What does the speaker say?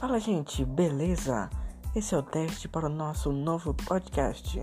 Fala, gente, beleza? Esse é o teste para o nosso novo podcast.